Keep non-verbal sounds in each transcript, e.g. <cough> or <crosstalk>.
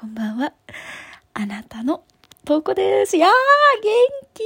こんばんは。あなたの投稿です。やー、元気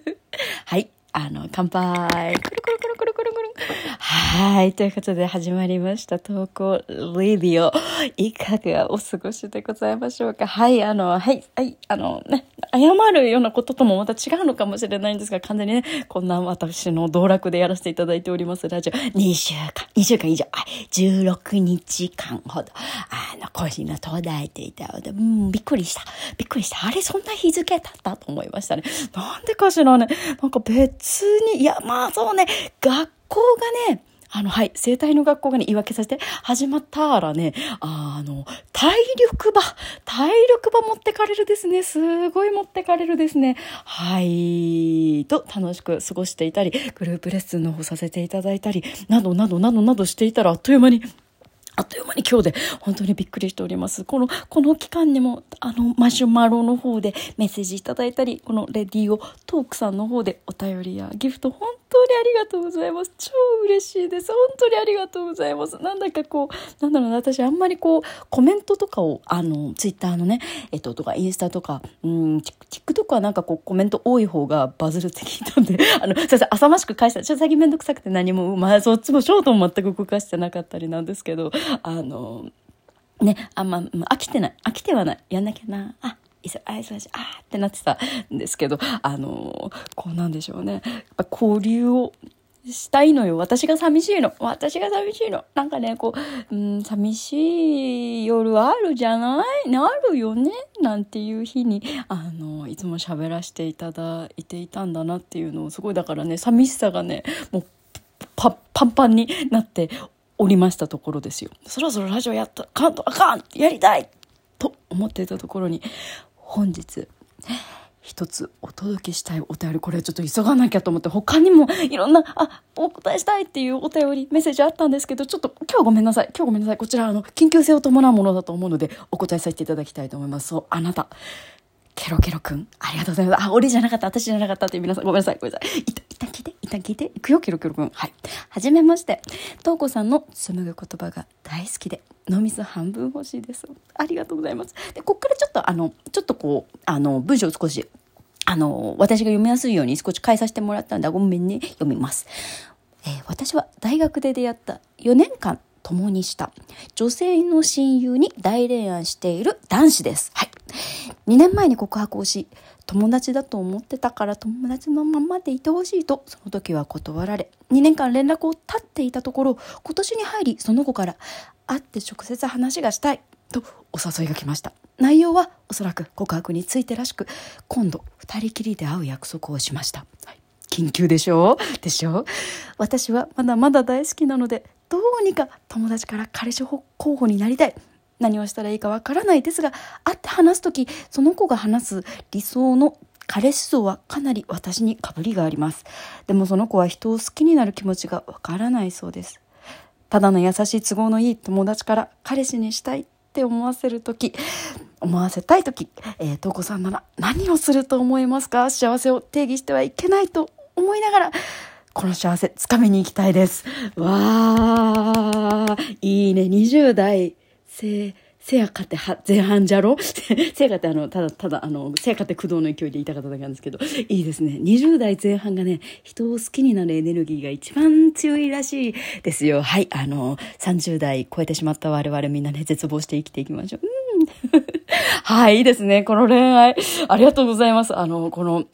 は <laughs> はい、あの、乾杯。くるくるくるくるくるくる。はい。ということで始まりました。投稿レディオ。いかがお過ごしでございましょうかはい。あの、はい。はい。あのね、謝るようなことともまた違うのかもしれないんですが、完全にね、こんな私の道楽でやらせていただいております。ラジオ。2週間、2週間以上、16日間ほど、あの、更新が途絶えていたので、うん、びっくりした。びっくりした。あれ、そんな日付経ったと思いましたね。なんでかしらね。なんか別に、いや、まあそうね、学校がね、あの、はい、生体の学校がね、言い訳させて、始まったらね、あの、体力場、体力場持ってかれるですね。すごい持ってかれるですね。はい、と楽しく過ごしていたり、グループレッスンの方させていただいたり、などなどなどなどしていたら、あっという間に、あっという間に今日で本当にびっくりしております。この、この期間にも、あの、マシュマロの方でメッセージいただいたり、このレディオトークさんの方でお便りやギフト、本当にありがとうございます。超嬉しいです。本当にありがとうございます。なんだかこう、なんだろうな、私あんまりこう、コメントとかを、あの、ツイッターのね、えっと、とか、インスタとか、うん、TikTok はなんかこう、コメント多い方がバズるって聞いたんで、あの、すいません、浅ましく返した。ちょっと最近めんどくさくて何も、まあ、そっちもショートも全く動かしてなかったりなんですけど、<laughs> あの、ね、あんま、飽きてない。飽きてはない。やんなきゃな。あ、忙しい、あってなってたんですけど、あの、こうなんでしょうね。やっぱ交流をしたいのよ。私が寂しいの。私が寂しいの。なんかね、こう、うん、寂しい夜あるじゃない？なるよね？なんていう日に、あの、いつも喋らせていただいていたんだなっていうのを、すごいだからね、寂しさがね、もう、パパンパンになっておりましたところですよ。そろそろラジオやったかんとあかんやりたいと思っていたところに、本日、一つお届けしたいお便り、これはちょっと急がなきゃと思って、他にもいろんな、あ、お答えしたいっていうお便り、メッセージあったんですけど、ちょっと今日ごめんなさい。今日ごめんなさい。こちら、あの、緊急性を伴うものだと思うので、お答えさせていただきたいと思います。そう、あなた。ケロケロくん、ありがとうございます。あ、俺じゃなかった、私じゃなかったって皆さん、ごめんなさい、ごめんなさい。いた、一旦聞いて、一旦聞いて。いくよ、ケロケロくん。はい。はじめまして。とうこさんの紡ぐ言葉が大好きで、脳みそ半分欲しいです。ありがとうございます。で、こっからちょっと、あの、ちょっとこう、あの、文章を少し、あの、私が読みやすいように少し変えさせてもらったんだ。ごめんね。読みます。えー、私は大学で出会った4年間共にした女性の親友に大恋愛している男子です。はい。2年前に告白をし、友達だと思ってたから友達のままでいてほしいと、その時は断られ、2年間連絡を絶っていたところ、今年に入りその子から、会って直接話がしたい、とお誘いが来ました。内容はおそらく告白についてらしく、今度二人きりで会う約束をしました。はい緊急でしょ？でしょ？私はまだまだ大好きなので、どうにか友達から彼氏候補になりたい。何をしたらいいかわからないですが、会って話す時、その子が話す理想の彼氏像はかなり私にかぶりがあります。でもその子は人を好きになる気持ちがわからないそうです。ただの優しい都合のいい友達から彼氏にしたいって思わせる時、思わせたい時、えー、とこさんなら何をすると思いますか？幸せを定義してはいけないと思いながら、この幸せつかみに行きたいです。わー、いいね。20代せ、せやかては、前半じゃろ？<laughs> せやかってあの、ただ、ただ、あの、せやかって駆動の勢いで言いたかっただけなんですけど、いいですね。20代前半がね、人を好きになるエネルギーが一番強いらしいですよ。はい、あの、30代超えてしまった我々みんなね、絶望して生きていきましょう。うん。<laughs> はい、いいですね。この恋愛。ありがとうございます。あの、この、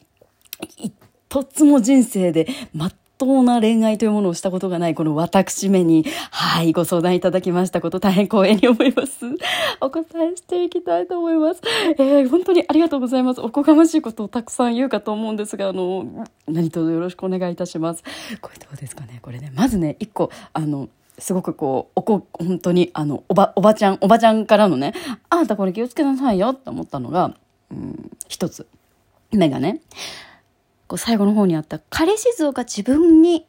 一つも人生で全当な恋愛というものをしたことがないこの私めに、はい、ご相談いただきましたこと大変光栄に思います。<laughs> お答えしていきたいと思います。えー、本当にありがとうございます。おこがましいことをたくさん言うかと思うんですが、あの、何卒よろしくお願いいたします。これどうですかねこれね、まずね、一個、あの、すごくこう、おこ、本当に、あの、おば、おばちゃん、おばちゃんからのね、あんたこれ気をつけなさいよって思ったのが、うん、一つ。目がね、こう最後の方にあった彼氏像が自分に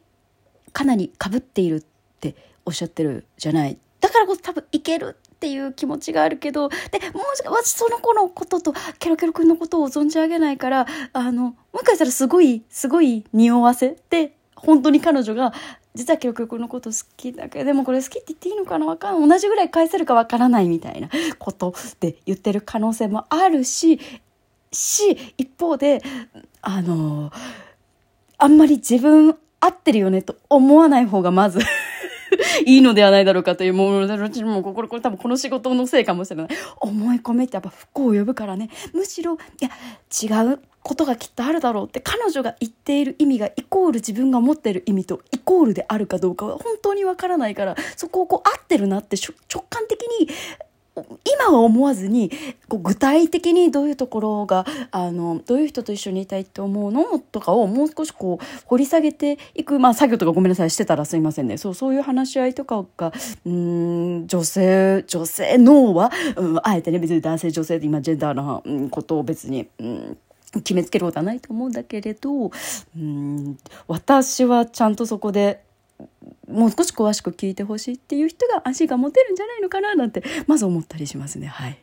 かなり被っているっておっしゃってるじゃない。だからこそ多分いけるっていう気持ちがあるけど、で、もし私その子のこととケロケロ君のことを存じ上げないから、あの、もう一回したらすごい、すごい匂わせで、本当に彼女が実は記録のこと好きだけど、でもこれ好きって言っていいのかなわかん。同じぐらい返せるかわからないみたいなことで言ってる可能性もあるし、し、一方で、あの、あんまり自分合ってるよねと思わない方がまず <laughs> いいのではないだろうかという、もう、私もこれ、これ多分この仕事のせいかもしれない。思い込めってやっぱ不幸を呼ぶからね。むしろ、いや、違うことがきっとあるだろうって彼女が言っている意味がイコール自分が持っている意味とイコールであるかどうかは本当にわからないからそこをこう合ってるなって直感的に今は思わずにこう具体的にどういうところがあのどういう人と一緒にいたいって思うのとかをもう少しこう掘り下げていく、まあ、作業とかごめんなさいしてたらすいませんねそうそういう話し合いとかがうん女性女性脳は、うん、あえてね別に男性女性で今ジェンダーなことを別に。うん決めつけることはないと思うんだけれどうん私はちゃんとそこでもう少し詳しく聞いてほしいっていう人が足が持てるんじゃないのかななんてまず思ったりしますね。はい。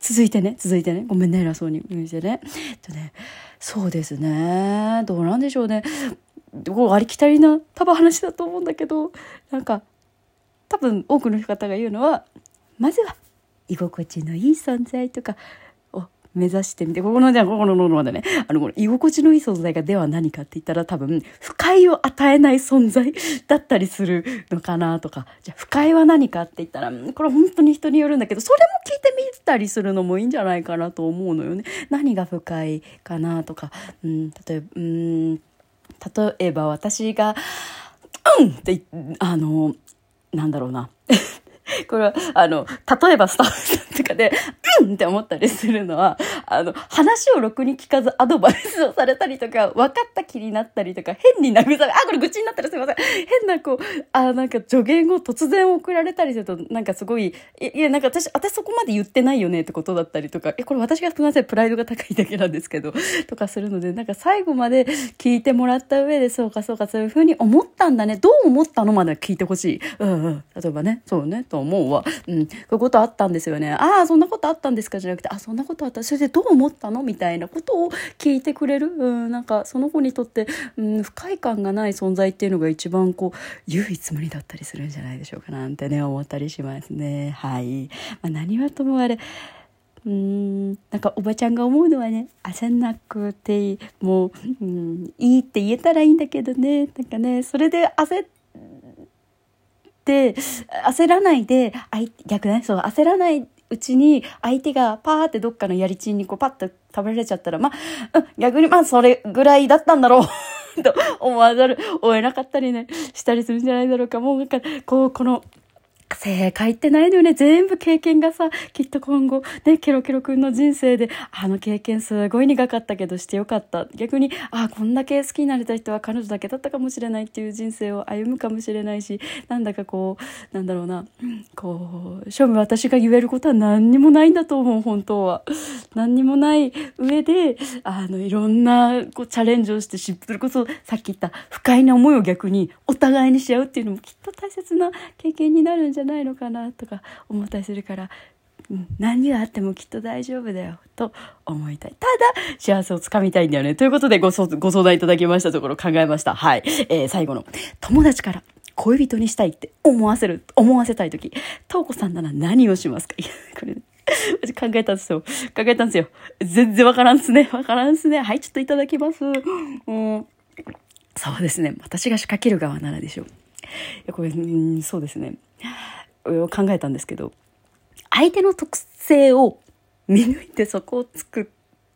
続いてね。続いてね。ごめんね偉そうに言うてね。とねそうですね。どうなんでしょうね。こうありきたりな多分話だと思うんだけどなんか多分多くの方が言うのはまずは居心地のいい存在とか目指してみて、ここの、じゃあここのノルマでね、あの、この居心地のいい存在がでは何かって言ったら多分、不快を与えない存在だったりするのかなとか、じゃあ不快は何かって言ったら、これ本当に人によるんだけど、それも聞いてみたりするのもいいんじゃないかなと思うのよね。何が不快かなとか、うん、例えば、うん、例えば私が、うんって、あの、なんだろうな。<laughs> これは、あの、例えばスタッフとかで、うんって思ったりするのは、あの、話をろくに聞かずアドバイスをされたりとか、分かった気になったりとか、変に慰め、あ、これ愚痴になったらすいません。変なこう、あ、なんか助言を突然送られたりすると、なんかすごい、いや、なんか私、私そこまで言ってないよねってことだったりとか、え、これ私がすみません、プライドが高いだけなんですけど、とかするので、なんか最後まで聞いてもらった上で、そうかそうか、そういうふうに思ったんだね、どう思ったのまで聞いてほしい。うんうん。例えばね、そうね、と思うわ。うん、こういうことあったんですよね。あああ、そんなことあったんですか？じゃなくて、あ、そんなことあった。それでどう思ったの？みたいなことを聞いてくれる？うん、なんかその子にとって、うん、不快感がない存在っていうのが一番こう、唯一無二だったりするんじゃないでしょうかなんてね、思ったりしますね。はい。まあ、何はともあれ、うーん、なんかおばちゃんが思うのはね、焦んなくて、もう、うん、いいって言えたらいいんだけどね、なんかね、それで焦って、焦らないで逆ねそう焦らないうちに相手がパーってどっかのやりちんにこうパッと食べられちゃったらまあ、逆にまあそれぐらいだったんだろう。<laughs> と思わざる追えなかったりねしたりするんじゃないだろうか。もうなんかこうこの正解ってないのよね。全部経験がさ、きっと今後、ね、ケロケロ君の人生で、あの経験すごい苦かったけどしてよかった。逆に、あ、こんだけ好きになれた人は彼女だけだったかもしれないっていう人生を歩むかもしれないし、なんだかこう、なんだろうな、こう、正味私が言えることは何にもないんだと思う、本当は。何にもない上で、あの、いろんなこうチャレンジをして、それこそさっき言った不快な思いを逆にお互いにし合うっていうのもきっと大切な経験になるんじゃじゃないのかなとか思ったりするから、何があってもきっと大丈夫だよと思いたい。ただ、幸せをつかみたいんだよね。ということでごご相談いただきましたところ考えました。はい。えー、最後の、友達から恋人にしたいって思わせる、思わせたいとき、とうこさんなら何をしますか？いや、これ、私考えたんですよ。考えたんですよ。全然わからんっすね。わからんっすね。はい、ちょっといただきます。うん。そうですね。私が仕掛ける側ならでしょう。や、これ、うん、そうですね。考えたんですけど、相手の特性を見抜いてそこをつくっ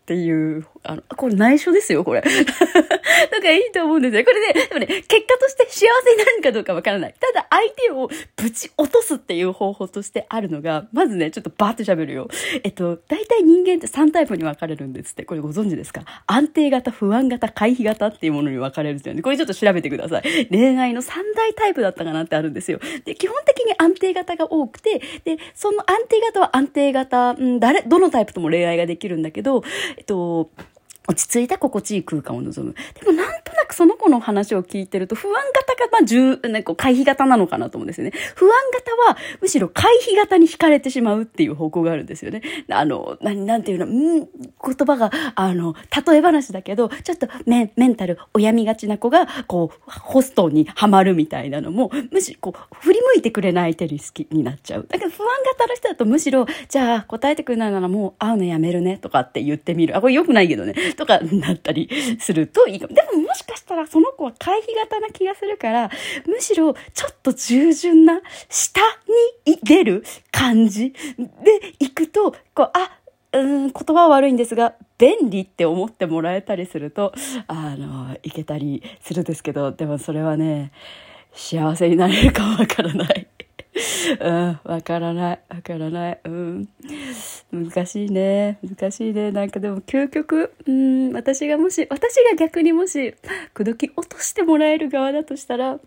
ていう、あの、これ内緒ですよ、これ。<laughs> なんかいいと思うんですよ。これね、でもね、結果として幸せになるかどうかわからない。ただ相手をぶち落とすっていう方法としてあるのが、まずね、ちょっとバーって喋るよ。えっと、大体人間って3タイプに分かれるんですって。これご存知ですか？安定型、不安型、回避型っていうものに分かれるんですよね。これちょっと調べてください。恋愛の3大タイプだったかなってあるんですよ。で、基本的に安定型が多くて、で、その安定型は安定型、うん、誰、どのタイプとも恋愛ができるんだけど、えっと、落ち着いた心地いい空間を望む。でもなんとなくその子の話を聞いてると、不安型が、まあ、重、ね、こう回避型なのかなと思うんですよね。不安型は、むしろ回避型に惹かれてしまうっていう方向があるんですよね。あの、ななんていうの、ん言葉が、あの、例え話だけど、ちょっとメメンタル、病みがちな子が、こう、ホストにはまるみたいなのも、むし、こう、振り向いてくれない手に好きになっちゃう。だから不安型の人だとむしろ、じゃあ答えてくれないならもう会うのやめるねとかって言ってみる。あ、これ良くないけどね。とかなったりするといいかも。でももしかしたらその子は回避型な気がするから、むしろちょっと従順な、下に出る感じで行くと、こう、あ、うん、言葉は悪いんですが、便利って思ってもらえたりすると、あの、いけたりするんですけど、でもそれはね、幸せになれるかわからない。<laughs> うん、わからない、わからない。うん。難しいね。難しいね。なんかでも究極、うん、私がもし、私が逆にもし、口説き落としてもらえる側だとしたら、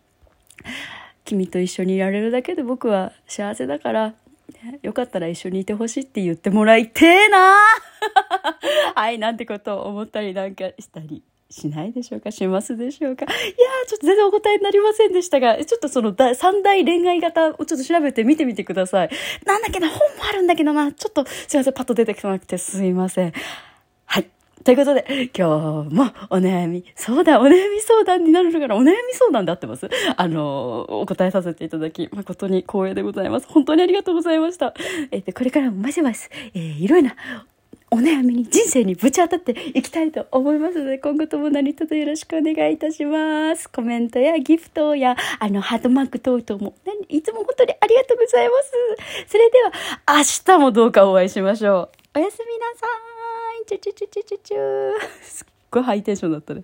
君と一緒にいられるだけで僕は幸せだから、よかったら一緒にいてほしいって言ってもらいてえな <laughs> はい、なんてことを思ったりなんかしたりしないでしょうか？しますでしょうか？いやー、ちょっと全然お答えになりませんでしたが、ちょっとその三大恋愛型をちょっと調べて見てみてください。なんだっけど、本もあるんだけどな、ちょっとすいません、パッと出てこなくてすいません。はい。ということで、今日もお悩み、そうだ、お悩み相談になるから、お悩み相談で合ってます？あの、お答えさせていただき、誠に光栄でございます。本当にありがとうございました。えっ、ー、と、これからもまします、えー、いろいろなお悩みに、人生にぶち当たっていきたいと思いますので、今後とも何卒よろしくお願いいたします。コメントやギフトや、あの、ハートマーク等々も、いつも本当にありがとうございます。それでは、明日もどうかお会いしましょう。おやすみなさい。チュチュチュチュチュチュ。すっごいハイテンションだったね。